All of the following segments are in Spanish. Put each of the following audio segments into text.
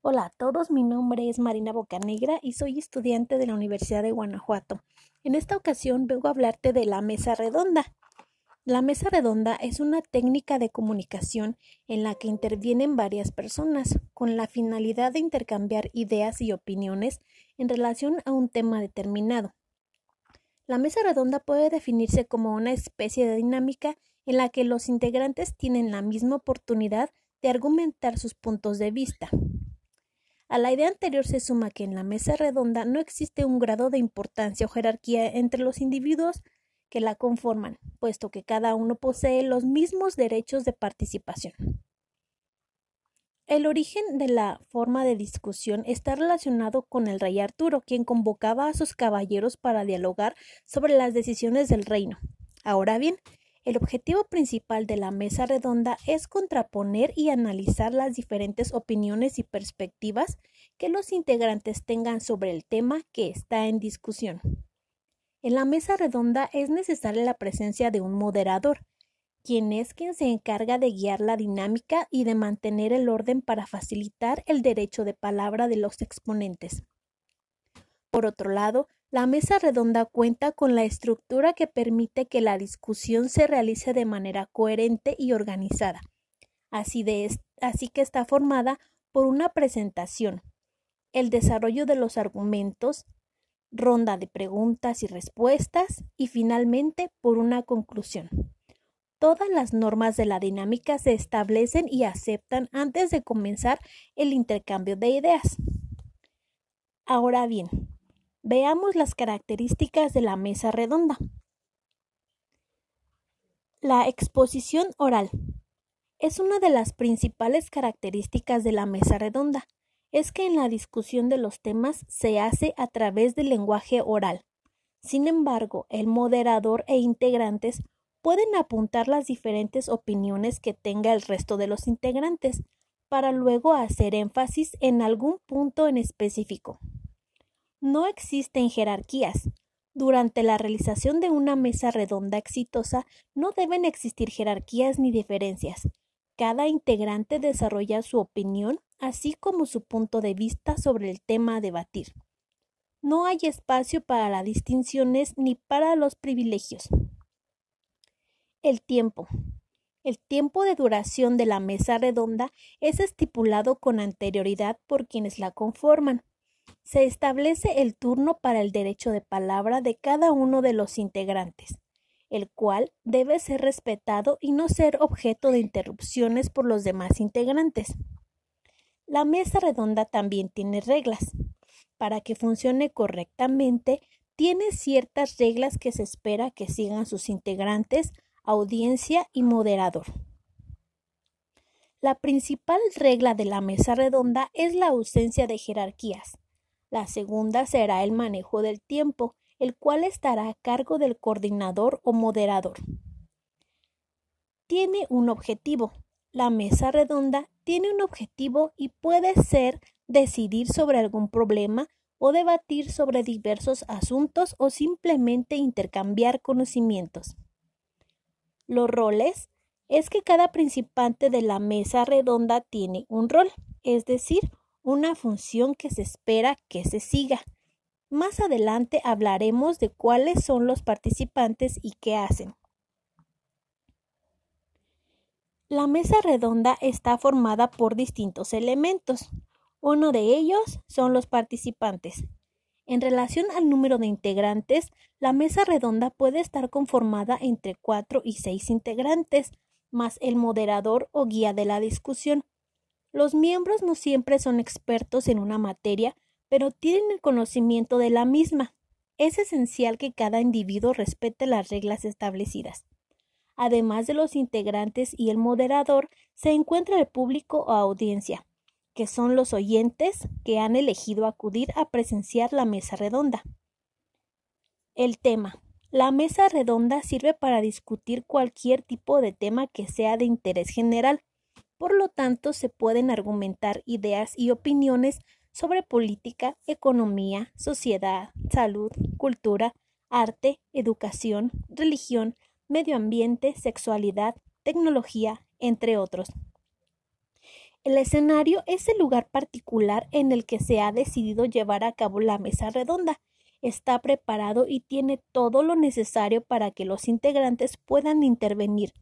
Hola a todos, mi nombre es Marina Bocanegra y soy estudiante de la Universidad de Guanajuato. En esta ocasión vengo a hablarte de la mesa redonda. La mesa redonda es una técnica de comunicación en la que intervienen varias personas con la finalidad de intercambiar ideas y opiniones en relación a un tema determinado. La mesa redonda puede definirse como una especie de dinámica en la que los integrantes tienen la misma oportunidad de argumentar sus puntos de vista. A la idea anterior se suma que en la mesa redonda no existe un grado de importancia o jerarquía entre los individuos que la conforman, puesto que cada uno posee los mismos derechos de participación. El origen de la forma de discusión está relacionado con el rey Arturo, quien convocaba a sus caballeros para dialogar sobre las decisiones del reino. Ahora bien, el objetivo principal de la mesa redonda es contraponer y analizar las diferentes opiniones y perspectivas que los integrantes tengan sobre el tema que está en discusión. En la mesa redonda es necesaria la presencia de un moderador, quien es quien se encarga de guiar la dinámica y de mantener el orden para facilitar el derecho de palabra de los exponentes. Por otro lado, la mesa redonda cuenta con la estructura que permite que la discusión se realice de manera coherente y organizada. Así, que está formada por una presentación, el desarrollo de los argumentos, ronda de preguntas y respuestas y finalmente por una conclusión. Todas las normas de la dinámica se establecen y aceptan antes de comenzar el intercambio de ideas. Ahora bien, Veamos las características de la mesa redonda. La exposición oral es una de las principales características de la mesa redonda. Es que en la discusión de los temas se hace a través del lenguaje oral. Sin embargo, el moderador e integrantes pueden apuntar las diferentes opiniones que tenga el resto de los integrantes para luego hacer énfasis en algún punto en específico. No existen jerarquías. Durante la realización de una mesa redonda exitosa no deben existir jerarquías ni diferencias. Cada integrante desarrolla su opinión, así como su punto de vista sobre el tema a debatir. No hay espacio para las distinciones ni para los privilegios. El tiempo. El tiempo de duración de la mesa redonda es estipulado con anterioridad por quienes la conforman se establece el turno para el derecho de palabra de cada uno de los integrantes, el cual debe ser respetado y no ser objeto de interrupciones por los demás integrantes. La mesa redonda también tiene reglas. Para que funcione correctamente, tiene ciertas reglas que se espera que sigan sus integrantes, audiencia y moderador. La principal regla de la mesa redonda es la ausencia de jerarquías. La segunda será el manejo del tiempo, el cual estará a cargo del coordinador o moderador. Tiene un objetivo. La mesa redonda tiene un objetivo y puede ser decidir sobre algún problema o debatir sobre diversos asuntos o simplemente intercambiar conocimientos. Los roles es que cada principante de la mesa redonda tiene un rol, es decir, una función que se espera que se siga. Más adelante hablaremos de cuáles son los participantes y qué hacen. La mesa redonda está formada por distintos elementos. Uno de ellos son los participantes. En relación al número de integrantes, la mesa redonda puede estar conformada entre cuatro y seis integrantes, más el moderador o guía de la discusión, los miembros no siempre son expertos en una materia, pero tienen el conocimiento de la misma. Es esencial que cada individuo respete las reglas establecidas. Además de los integrantes y el moderador, se encuentra el público o audiencia, que son los oyentes que han elegido acudir a presenciar la mesa redonda. El tema. La mesa redonda sirve para discutir cualquier tipo de tema que sea de interés general, por lo tanto, se pueden argumentar ideas y opiniones sobre política, economía, sociedad, salud, cultura, arte, educación, religión, medio ambiente, sexualidad, tecnología, entre otros. El escenario es el lugar particular en el que se ha decidido llevar a cabo la mesa redonda. Está preparado y tiene todo lo necesario para que los integrantes puedan intervenir,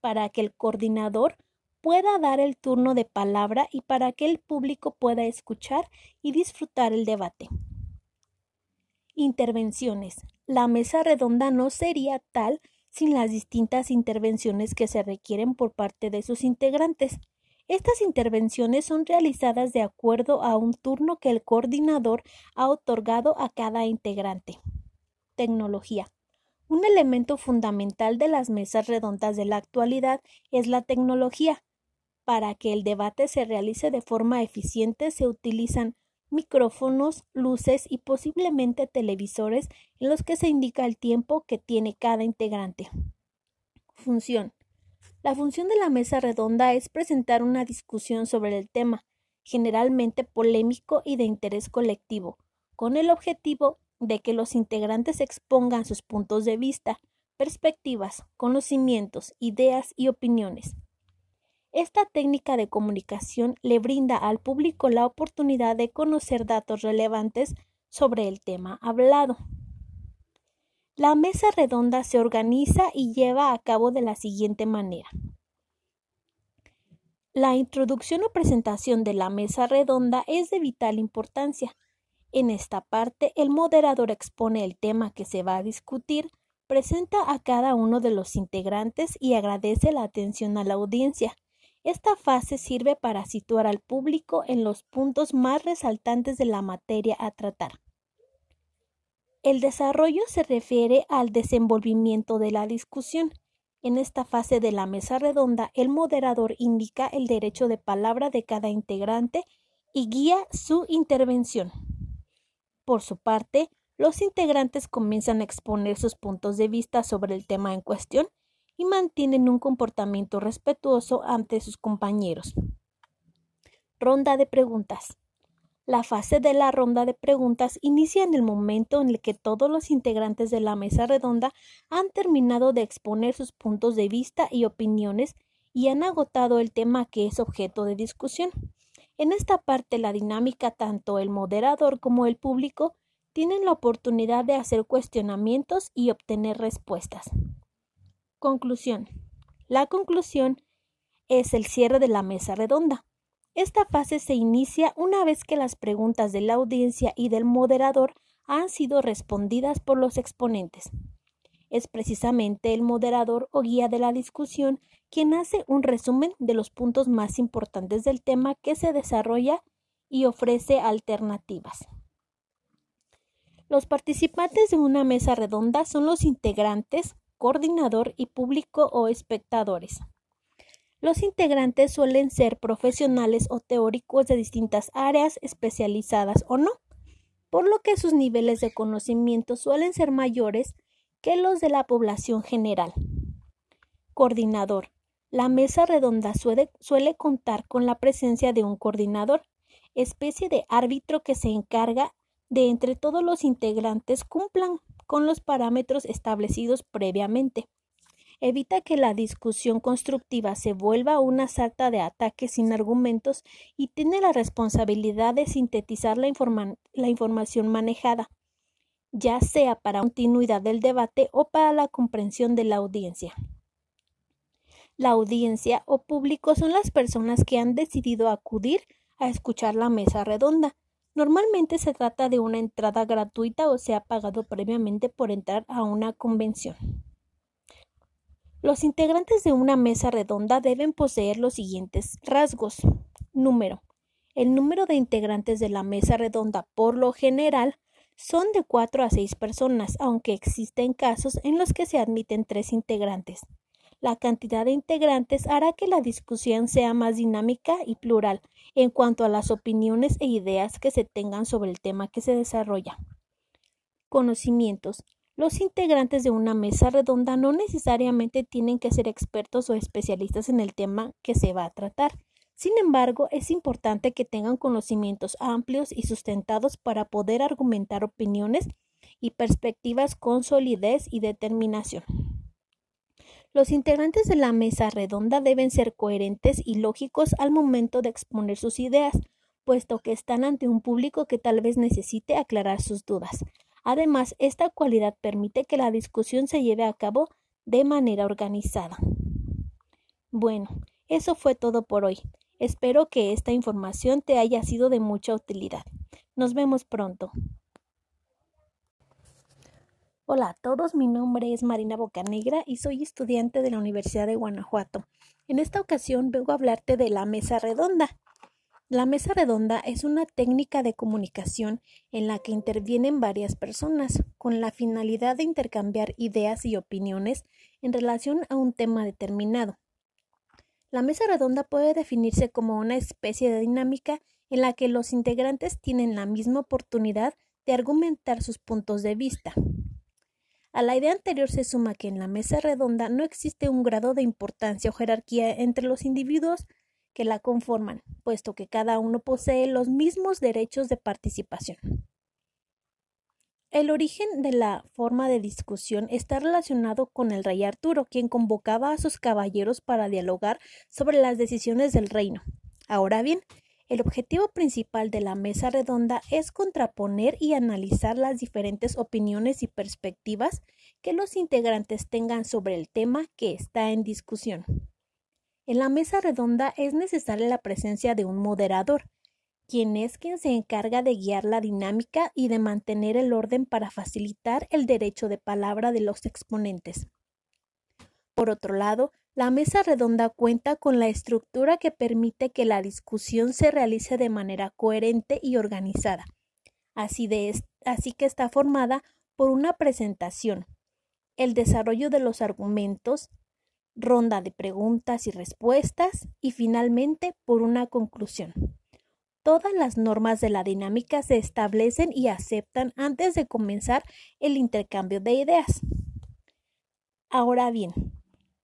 para que el coordinador pueda dar el turno de palabra y para que el público pueda escuchar y disfrutar el debate. Intervenciones. La mesa redonda no sería tal sin las distintas intervenciones que se requieren por parte de sus integrantes. Estas intervenciones son realizadas de acuerdo a un turno que el coordinador ha otorgado a cada integrante. Tecnología. Un elemento fundamental de las mesas redondas de la actualidad es la tecnología. Para que el debate se realice de forma eficiente se utilizan micrófonos, luces y posiblemente televisores en los que se indica el tiempo que tiene cada integrante. Función. La función de la mesa redonda es presentar una discusión sobre el tema, generalmente polémico y de interés colectivo, con el objetivo de que los integrantes expongan sus puntos de vista, perspectivas, conocimientos, ideas y opiniones. Esta técnica de comunicación le brinda al público la oportunidad de conocer datos relevantes sobre el tema hablado. La mesa redonda se organiza y lleva a cabo de la siguiente manera. La introducción o presentación de la mesa redonda es de vital importancia. En esta parte, el moderador expone el tema que se va a discutir, presenta a cada uno de los integrantes y agradece la atención a la audiencia. Esta fase sirve para situar al público en los puntos más resaltantes de la materia a tratar. El desarrollo se refiere al desenvolvimiento de la discusión. En esta fase de la mesa redonda, el moderador indica el derecho de palabra de cada integrante y guía su intervención. Por su parte, los integrantes comienzan a exponer sus puntos de vista sobre el tema en cuestión y mantienen un comportamiento respetuoso ante sus compañeros. Ronda de preguntas. La fase de la ronda de preguntas inicia en el momento en el que todos los integrantes de la mesa redonda han terminado de exponer sus puntos de vista y opiniones y han agotado el tema que es objeto de discusión. En esta parte la dinámica tanto el moderador como el público tienen la oportunidad de hacer cuestionamientos y obtener respuestas. Conclusión. La conclusión es el cierre de la mesa redonda. Esta fase se inicia una vez que las preguntas de la audiencia y del moderador han sido respondidas por los exponentes. Es precisamente el moderador o guía de la discusión quien hace un resumen de los puntos más importantes del tema que se desarrolla y ofrece alternativas. Los participantes de una mesa redonda son los integrantes, coordinador y público o espectadores. Los integrantes suelen ser profesionales o teóricos de distintas áreas especializadas o no, por lo que sus niveles de conocimiento suelen ser mayores que los de la población general. Coordinador. La mesa redonda suele, contar con la presencia de un coordinador, especie de árbitro que se encarga de entre todos los integrantes cumplan con los parámetros establecidos previamente evita que la discusión constructiva se vuelva una sarta de ataques sin argumentos y tiene la responsabilidad de sintetizar la, la información manejada, ya sea para continuidad del debate o para la comprensión de la audiencia. La audiencia o público son las personas que han decidido acudir a escuchar la mesa redonda. Normalmente se trata de una entrada gratuita o se ha pagado previamente por entrar a una convención. Los integrantes de una mesa redonda deben poseer los siguientes rasgos. Número. El número de integrantes de la mesa redonda por lo general son de 4 a 6 personas, aunque existen casos en los que se admiten 3 integrantes. La cantidad de integrantes hará que la discusión sea más dinámica y plural en cuanto a las opiniones e ideas que se tengan sobre el tema que se desarrolla. Conocimientos. Los integrantes de una mesa redonda no necesariamente tienen que ser expertos o especialistas en el tema que se va a tratar. Sin embargo, es importante que tengan conocimientos amplios y sustentados para poder argumentar opiniones y perspectivas con solidez y determinación. Los integrantes de la mesa redonda deben ser coherentes y lógicos al momento de exponer sus ideas, puesto que están ante un público que tal vez necesite aclarar sus dudas. Además, esta cualidad permite que la discusión se lleve a cabo de manera organizada. Bueno, eso fue todo por hoy. Espero que esta información te haya sido de mucha utilidad. Nos vemos pronto. Hola a todos, mi nombre es Marina Bocanegra y soy estudiante de la Universidad de Guanajuato. En esta ocasión vengo a hablarte de la mesa redonda. La mesa redonda es una técnica de comunicación en la que intervienen varias personas con la finalidad de intercambiar ideas y opiniones en relación a un tema determinado. La mesa redonda puede definirse como una especie de dinámica en la que los integrantes tienen la misma oportunidad de argumentar sus puntos de vista. A la idea anterior se suma que en la mesa redonda no existe un grado de importancia o jerarquía entre los individuos que la conforman, puesto que cada uno posee los mismos derechos de participación. El origen de la forma de discusión está relacionado con el rey Arturo, quien convocaba a sus caballeros para dialogar sobre las decisiones del reino. Ahora bien, el objetivo principal de la mesa redonda es contraponer y analizar las diferentes opiniones y perspectivas que los integrantes tengan sobre el tema que está en discusión. En la mesa redonda es necesaria la presencia de un moderador, quien es quien se encarga de guiar la dinámica y de mantener el orden para facilitar el derecho de palabra de los exponentes. Por otro lado, la mesa redonda cuenta con la estructura que permite que la discusión se realice de manera coherente y organizada. Así, que está formada por una presentación, el desarrollo de los argumentos, ronda de preguntas y respuestas y finalmente por una conclusión. Todas las normas de la dinámica se establecen y aceptan antes de comenzar el intercambio de ideas. Ahora bien,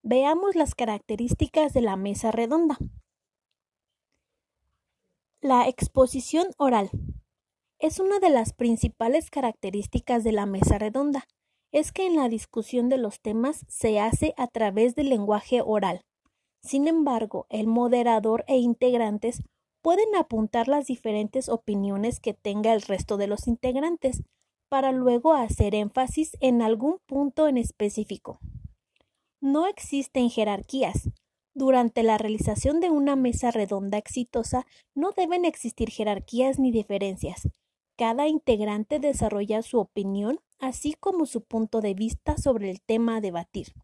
veamos las características de la mesa redonda. La exposición oral es una de las principales características de la mesa redonda es que en la discusión de los temas se hace a través del lenguaje oral. Sin embargo, el moderador e integrantes pueden apuntar las diferentes opiniones que tenga el resto de los integrantes para luego hacer énfasis en algún punto en específico. No existen jerarquías. Durante la realización de una mesa redonda exitosa no deben existir jerarquías ni diferencias. Cada integrante desarrolla su opinión así como su punto de vista sobre el tema a debatir.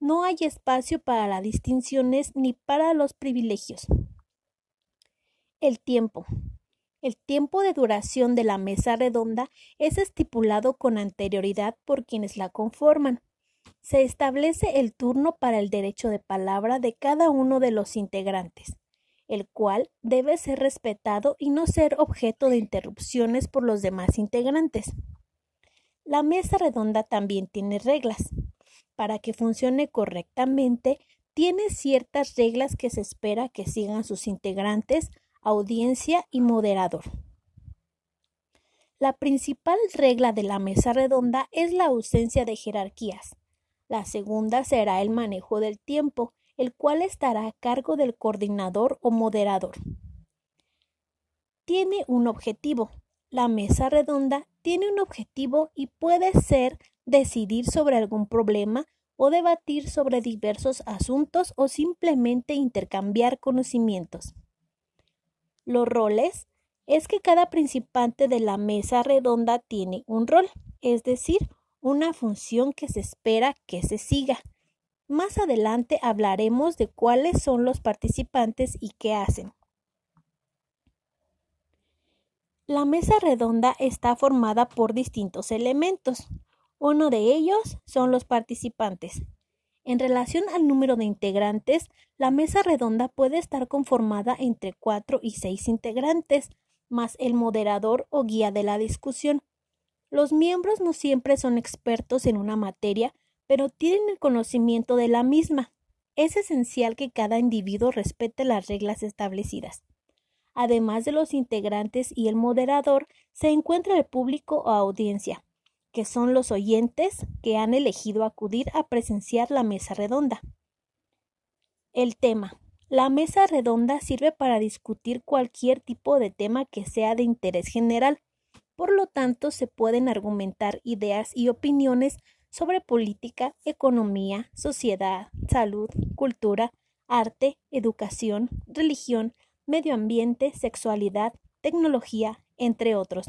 No hay espacio para las distinciones ni para los privilegios. El tiempo. El tiempo de duración de la mesa redonda es estipulado con anterioridad por quienes la conforman. Se establece el turno para el derecho de palabra de cada uno de los integrantes, el cual debe ser respetado y no ser objeto de interrupciones por los demás integrantes. La mesa redonda también tiene reglas. Para que funcione correctamente, tiene ciertas reglas que se espera que sigan sus integrantes, audiencia y moderador. La principal regla de la mesa redonda es la ausencia de jerarquías. La segunda será el manejo del tiempo, el cual estará a cargo del coordinador o moderador. Tiene un objetivo, la mesa redonda tiene un objetivo y puede ser decidir sobre algún problema o debatir sobre diversos asuntos o simplemente intercambiar conocimientos. Los roles es que cada principante de la mesa redonda tiene un rol, es decir, una función que se espera que se siga. Más adelante hablaremos de cuáles son los participantes y qué hacen. La mesa redonda está formada por distintos elementos. Uno de ellos son los participantes. En relación al número de integrantes, la mesa redonda puede estar conformada entre cuatro y seis integrantes, más el moderador o guía de la discusión. Los miembros no siempre son expertos en una materia, pero tienen el conocimiento de la misma. Es esencial que cada individuo respete las reglas establecidas. Además de los integrantes y el moderador, se encuentra el público o audiencia. que son los oyentes que han elegido acudir a presenciar la mesa redonda. El tema. La mesa redonda sirve para discutir cualquier tipo de tema que sea de interés general. Por lo tanto, se pueden argumentar ideas y opiniones sobre política, economía, sociedad, salud, cultura, arte, educación, religión, medio ambiente, sexualidad, tecnología, entre otros.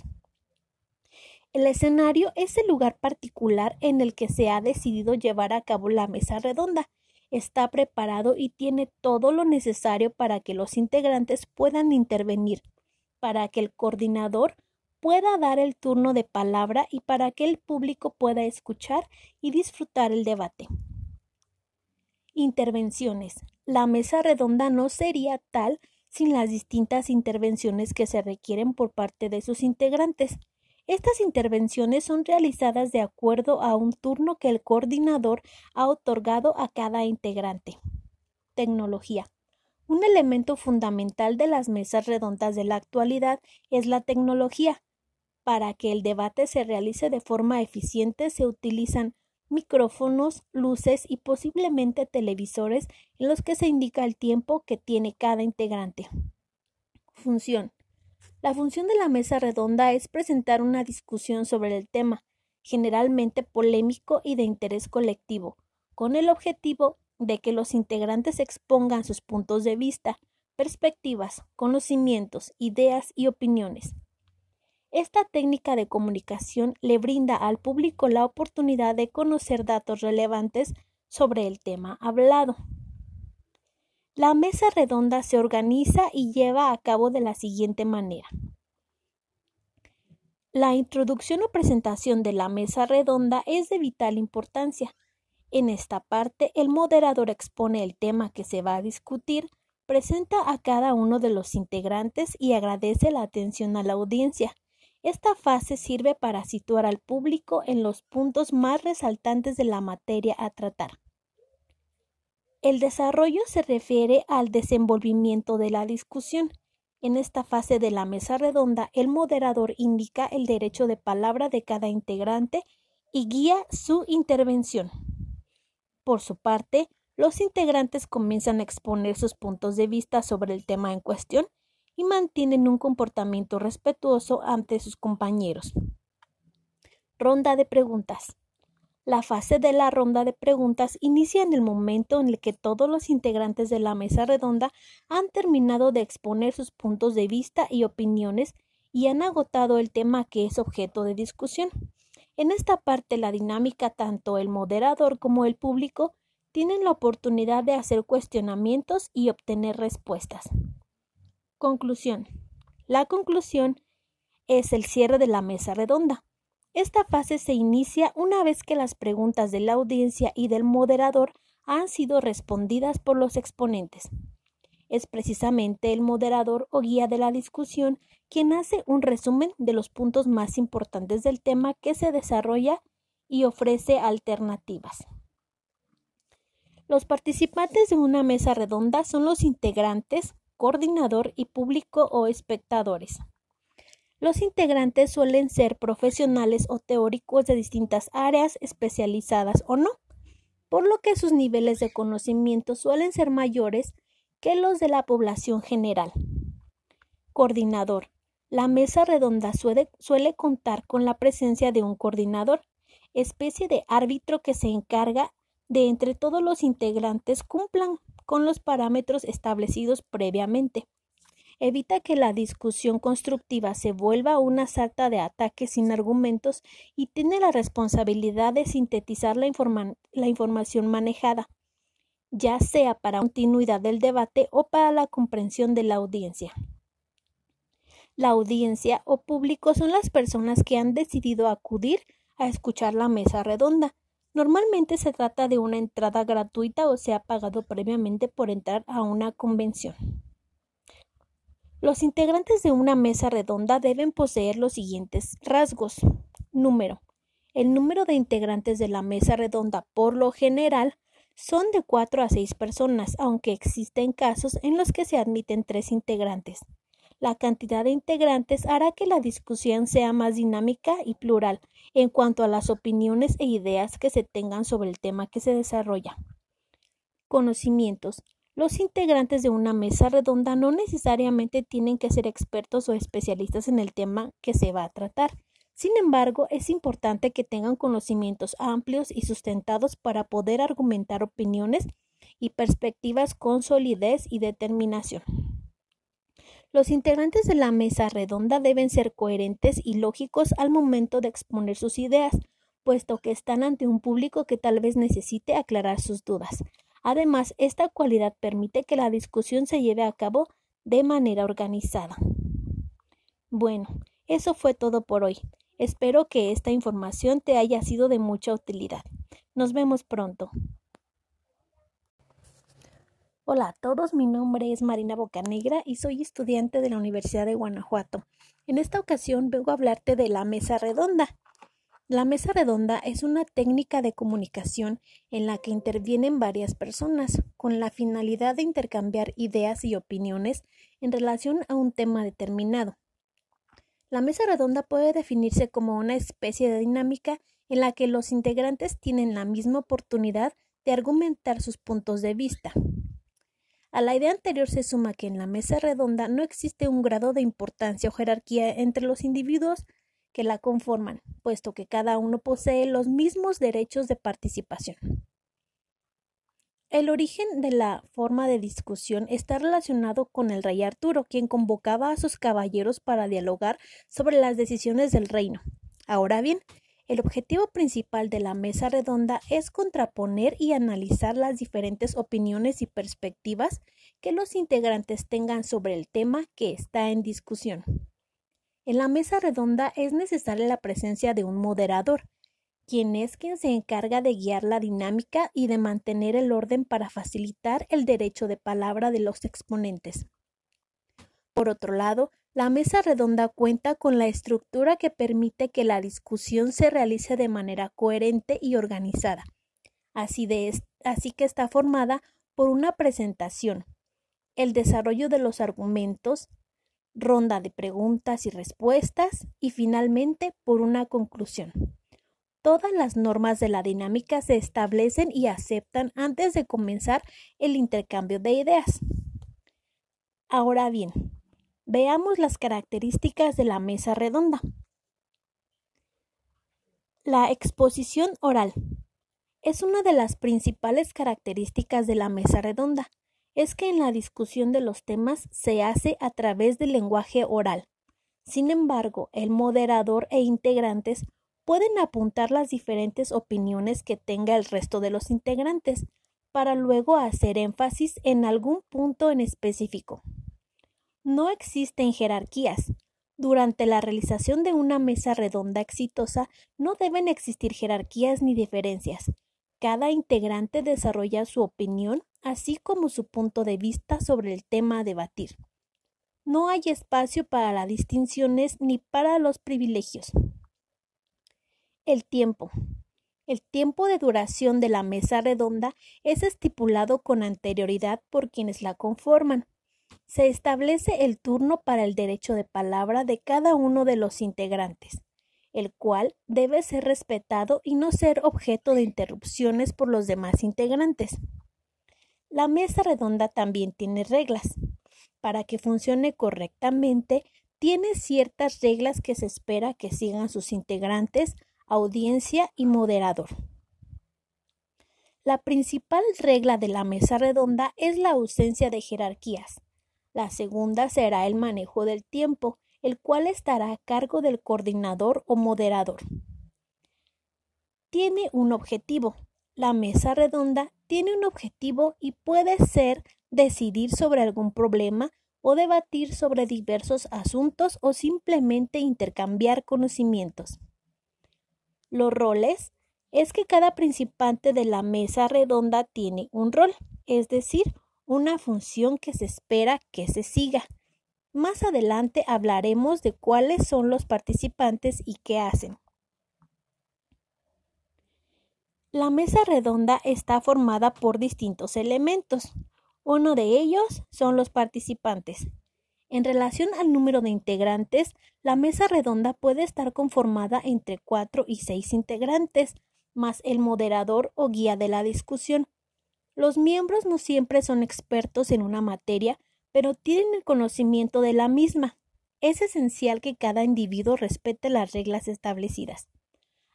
El escenario es el lugar particular en el que se ha decidido llevar a cabo la mesa redonda. Está preparado y tiene todo lo necesario para que los integrantes puedan intervenir, para que el coordinador pueda dar el turno de palabra y para que el público pueda escuchar y disfrutar el debate. Intervenciones. La mesa redonda no sería tal sin las distintas intervenciones que se requieren por parte de sus integrantes. Estas intervenciones son realizadas de acuerdo a un turno que el coordinador ha otorgado a cada integrante. Tecnología. Un elemento fundamental de las mesas redondas de la actualidad es la tecnología. Para que el debate se realice de forma eficiente se utilizan micrófonos, luces y posiblemente televisores en los que se indica el tiempo que tiene cada integrante. Función. La función de la mesa redonda es presentar una discusión sobre el tema, generalmente polémico y de interés colectivo, con el objetivo de que los integrantes expongan sus puntos de vista, perspectivas, conocimientos, ideas y opiniones. Esta técnica de comunicación le brinda al público la oportunidad de conocer datos relevantes sobre el tema hablado. La mesa redonda se organiza y lleva a cabo de la siguiente manera. La introducción o presentación de la mesa redonda es de vital importancia. En esta parte, el moderador expone el tema que se va a discutir, presenta a cada uno de los integrantes y agradece la atención a la audiencia. Esta fase sirve para situar al público en los puntos más resaltantes de la materia a tratar. El desarrollo se refiere al desenvolvimiento de la discusión. En esta fase de la mesa redonda, el moderador indica el derecho de palabra de cada integrante y guía su intervención. Por su parte, los integrantes comienzan a exponer sus puntos de vista sobre el tema en cuestión y mantienen un comportamiento respetuoso ante sus compañeros. Ronda de preguntas. La fase de la ronda de preguntas inicia en el momento en el que todos los integrantes de la mesa redonda han terminado de exponer sus puntos de vista y opiniones y han agotado el tema que es objeto de discusión. En esta parte la dinámica tanto el moderador como el público tienen la oportunidad de hacer cuestionamientos y obtener respuestas. Conclusión. La conclusión es el cierre de la mesa redonda. Esta fase se inicia una vez que las preguntas de la audiencia y del moderador han sido respondidas por los exponentes. Es precisamente el moderador o guía de la discusión quien hace un resumen de los puntos más importantes del tema que se desarrolla y ofrece alternativas. Los participantes de una mesa redonda son los integrantes, coordinador y público o espectadores. Los integrantes suelen ser profesionales o teóricos de distintas áreas, especializadas o no, por lo que sus niveles de conocimiento suelen ser mayores que los de la población general. Coordinador. La mesa redonda suele, contar con la presencia de un coordinador, especie de árbitro que se encarga de entre todos los integrantes cumplan con los parámetros establecidos previamente evita que la discusión constructiva se vuelva una sarta de ataques sin argumentos y tiene la responsabilidad de sintetizar la, la información manejada, ya sea para continuidad del debate o para la comprensión de la audiencia. La audiencia o público son las personas que han decidido acudir a escuchar la mesa redonda. Normalmente se trata de una entrada gratuita o se ha pagado previamente por entrar a una convención. Los integrantes de una mesa redonda deben poseer los siguientes rasgos. Número. El número de integrantes de la mesa redonda por lo general son de 4 a 6 personas, aunque existen casos en los que se admiten tres integrantes. La cantidad de integrantes hará que la discusión sea más dinámica y plural en cuanto a las opiniones e ideas que se tengan sobre el tema que se desarrolla. Conocimientos. Los integrantes de una mesa redonda no necesariamente tienen que ser expertos o especialistas en el tema que se va a tratar. Sin embargo, es importante que tengan conocimientos amplios y sustentados para poder argumentar opiniones y perspectivas con solidez y determinación. Los integrantes de la mesa redonda deben ser coherentes y lógicos al momento de exponer sus ideas, puesto que están ante un público que tal vez necesite aclarar sus dudas. Además, esta cualidad permite que la discusión se lleve a cabo de manera organizada. Bueno, eso fue todo por hoy. Espero que esta información te haya sido de mucha utilidad. Nos vemos pronto. Hola a todos, mi nombre es Marina Bocanegra y soy estudiante de la Universidad de Guanajuato. En esta ocasión vengo a hablarte de la mesa redonda. La mesa redonda es una técnica de comunicación en la que intervienen varias personas con la finalidad de intercambiar ideas y opiniones en relación a un tema determinado. La mesa redonda puede definirse como una especie de dinámica en la que los integrantes tienen la misma oportunidad de argumentar sus puntos de vista. A la idea anterior se suma que en la mesa redonda no existe un grado de importancia o jerarquía entre los individuos que la conforman, puesto que cada uno posee los mismos derechos de participación. El origen de la forma de discusión está relacionado con el rey Arturo, quien convocaba a sus caballeros para dialogar sobre las decisiones del reino. Ahora bien, el objetivo principal de la mesa redonda es contraponer y analizar las diferentes opiniones y perspectivas que los integrantes tengan sobre el tema que está en discusión. En la mesa redonda es necesaria la presencia de un moderador, quien es quien se encarga de guiar la dinámica y de mantener el orden para facilitar el derecho de palabra de los exponentes. Por otro lado, la mesa redonda cuenta con la estructura que permite que la discusión se realice de manera coherente y organizada. Así, que está formada por una presentación, el desarrollo de los argumentos, ronda de preguntas y respuestas y finalmente por una conclusión. Todas las normas de la dinámica se establecen y aceptan antes de comenzar el intercambio de ideas. Ahora bien, veamos las características de la mesa redonda. La exposición oral es una de las principales características de la mesa redonda es que en la discusión de los temas se hace a través del lenguaje oral. Sin embargo, el moderador e integrantes pueden apuntar las diferentes opiniones que tenga el resto de los integrantes, para luego hacer énfasis en algún punto en específico. No existen jerarquías. Durante la realización de una mesa redonda exitosa no deben existir jerarquías ni diferencias. Cada integrante desarrolla su opinión así como su punto de vista sobre el tema a debatir. No hay espacio para las distinciones ni para los privilegios. El tiempo. El tiempo de duración de la mesa redonda es estipulado con anterioridad por quienes la conforman. Se establece el turno para el derecho de palabra de cada uno de los integrantes, el cual debe ser respetado y no ser objeto de interrupciones por los demás integrantes. La mesa redonda también tiene reglas. Para que funcione correctamente, tiene ciertas reglas que se espera que sigan sus integrantes, audiencia y moderador. La principal regla de la mesa redonda es la ausencia de jerarquías. La segunda será el manejo del tiempo, el cual estará a cargo del coordinador o moderador. Tiene un objetivo, la mesa redonda tiene un objetivo y puede ser decidir sobre algún problema o debatir sobre diversos asuntos o simplemente intercambiar conocimientos. Los roles es que cada principante de la mesa redonda tiene un rol, es decir, una función que se espera que se siga. Más adelante hablaremos de cuáles son los participantes y qué hacen. La mesa redonda está formada por distintos elementos. Uno de ellos son los participantes. En relación al número de integrantes, la mesa redonda puede estar conformada entre cuatro y seis integrantes, más el moderador o guía de la discusión. Los miembros no siempre son expertos en una materia, pero tienen el conocimiento de la misma. Es esencial que cada individuo respete las reglas establecidas.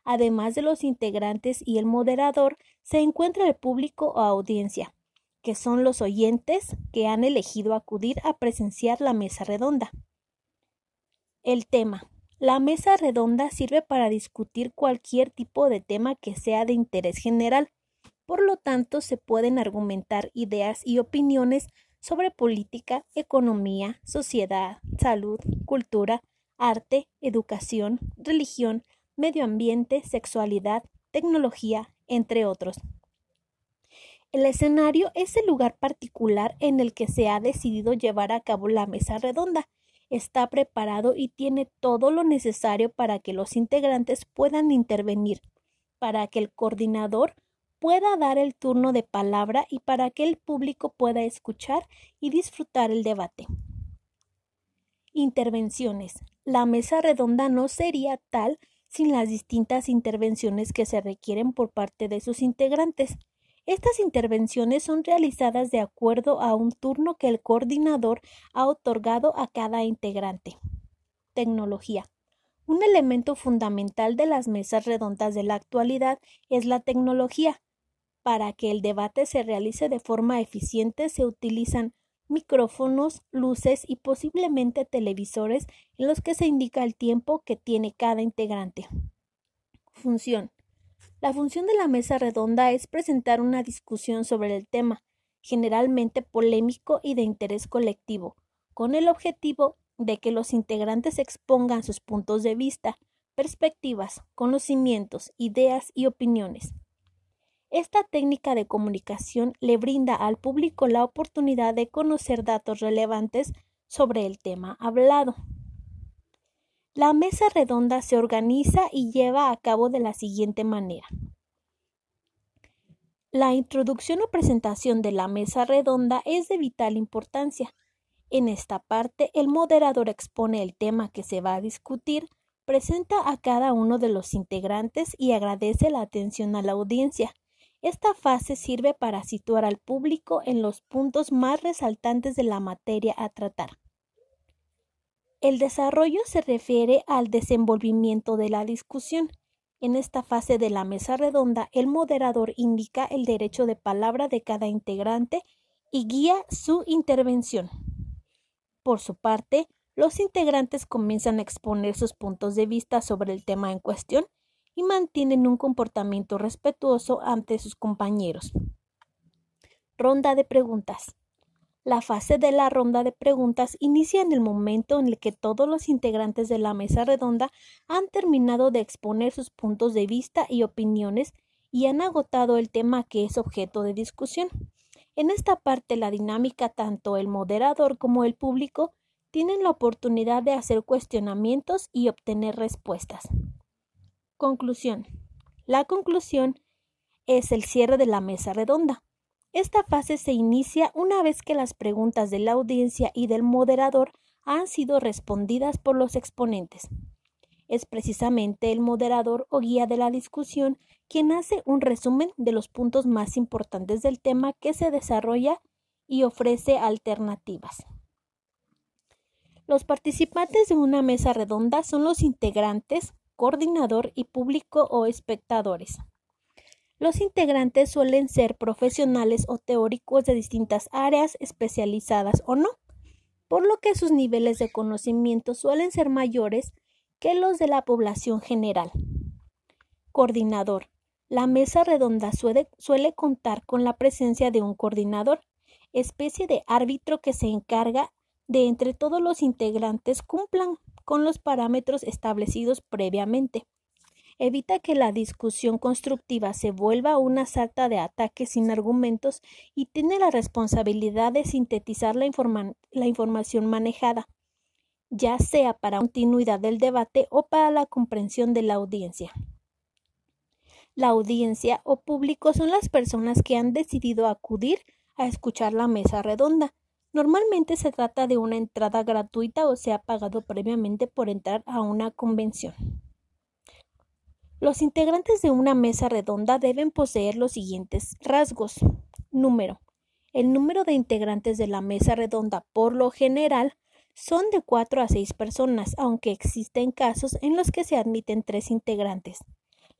Además de los integrantes y el moderador, se encuentra el público o audiencia, que son los oyentes que han elegido acudir a presenciar la mesa redonda. El tema. La mesa redonda sirve para discutir cualquier tipo de tema que sea de interés general. Por lo tanto, se pueden argumentar ideas y opiniones sobre política, economía, sociedad, salud, cultura, arte, educación, religión, medio ambiente, sexualidad, tecnología, entre otros. El escenario es el lugar particular en el que se ha decidido llevar a cabo la mesa redonda. Está preparado y tiene todo lo necesario para que los integrantes puedan intervenir, para que el coordinador pueda dar el turno de palabra y para que el público pueda escuchar y disfrutar el debate. Intervenciones. La mesa redonda no sería tal sin las distintas intervenciones que se requieren por parte de sus integrantes. Estas intervenciones son realizadas de acuerdo a un turno que el coordinador ha otorgado a cada integrante. Tecnología. Un elemento fundamental de las mesas redondas de la actualidad es la tecnología. Para que el debate se realice de forma eficiente se utilizan micrófonos, luces y posiblemente televisores en los que se indica el tiempo que tiene cada integrante. Función. La función de la mesa redonda es presentar una discusión sobre el tema, generalmente polémico y de interés colectivo, con el objetivo de que los integrantes expongan sus puntos de vista, perspectivas, conocimientos, ideas y opiniones. Esta técnica de comunicación le brinda al público la oportunidad de conocer datos relevantes sobre el tema hablado. La mesa redonda se organiza y lleva a cabo de la siguiente manera. La introducción o presentación de la mesa redonda es de vital importancia. En esta parte, el moderador expone el tema que se va a discutir, presenta a cada uno de los integrantes y agradece la atención a la audiencia. Esta fase sirve para situar al público en los puntos más resaltantes de la materia a tratar. El desarrollo se refiere al desenvolvimiento de la discusión. En esta fase de la mesa redonda, el moderador indica el derecho de palabra de cada integrante y guía su intervención. Por su parte, los integrantes comienzan a exponer sus puntos de vista sobre el tema en cuestión y mantienen un comportamiento respetuoso ante sus compañeros. Ronda de preguntas. La fase de la ronda de preguntas inicia en el momento en el que todos los integrantes de la mesa redonda han terminado de exponer sus puntos de vista y opiniones y han agotado el tema que es objeto de discusión. En esta parte la dinámica tanto el moderador como el público tienen la oportunidad de hacer cuestionamientos y obtener respuestas. Conclusión. La conclusión es el cierre de la mesa redonda. Esta fase se inicia una vez que las preguntas de la audiencia y del moderador han sido respondidas por los exponentes. Es precisamente el moderador o guía de la discusión quien hace un resumen de los puntos más importantes del tema que se desarrolla y ofrece alternativas. Los participantes de una mesa redonda son los integrantes, coordinador y público o espectadores. Los integrantes suelen ser profesionales o teóricos de distintas áreas especializadas o no, por lo que sus niveles de conocimiento suelen ser mayores que los de la población general. Coordinador. La mesa redonda suele, contar con la presencia de un coordinador, especie de árbitro que se encarga de entre todos los integrantes cumplan con los parámetros establecidos previamente evita que la discusión constructiva se vuelva una sarta de ataques sin argumentos y tiene la responsabilidad de sintetizar la, la información manejada, ya sea para continuidad del debate o para la comprensión de la audiencia. La audiencia o público son las personas que han decidido acudir a escuchar la mesa redonda. Normalmente se trata de una entrada gratuita o se ha pagado previamente por entrar a una convención. Los integrantes de una mesa redonda deben poseer los siguientes rasgos. Número. El número de integrantes de la mesa redonda por lo general son de cuatro a seis personas, aunque existen casos en los que se admiten tres integrantes.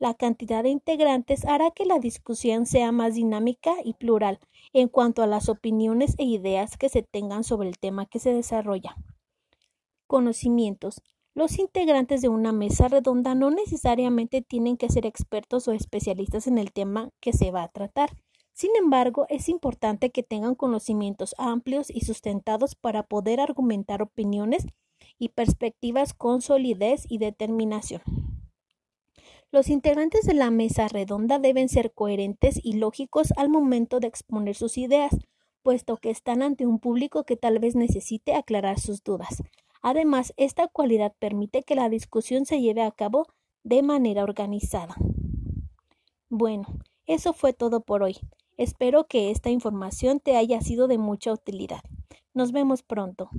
La cantidad de integrantes hará que la discusión sea más dinámica y plural en cuanto a las opiniones e ideas que se tengan sobre el tema que se desarrolla. Conocimientos. Los integrantes de una mesa redonda no necesariamente tienen que ser expertos o especialistas en el tema que se va a tratar. Sin embargo, es importante que tengan conocimientos amplios y sustentados para poder argumentar opiniones y perspectivas con solidez y determinación. Los integrantes de la mesa redonda deben ser coherentes y lógicos al momento de exponer sus ideas, puesto que están ante un público que tal vez necesite aclarar sus dudas. Además, esta cualidad permite que la discusión se lleve a cabo de manera organizada. Bueno, eso fue todo por hoy. Espero que esta información te haya sido de mucha utilidad. Nos vemos pronto.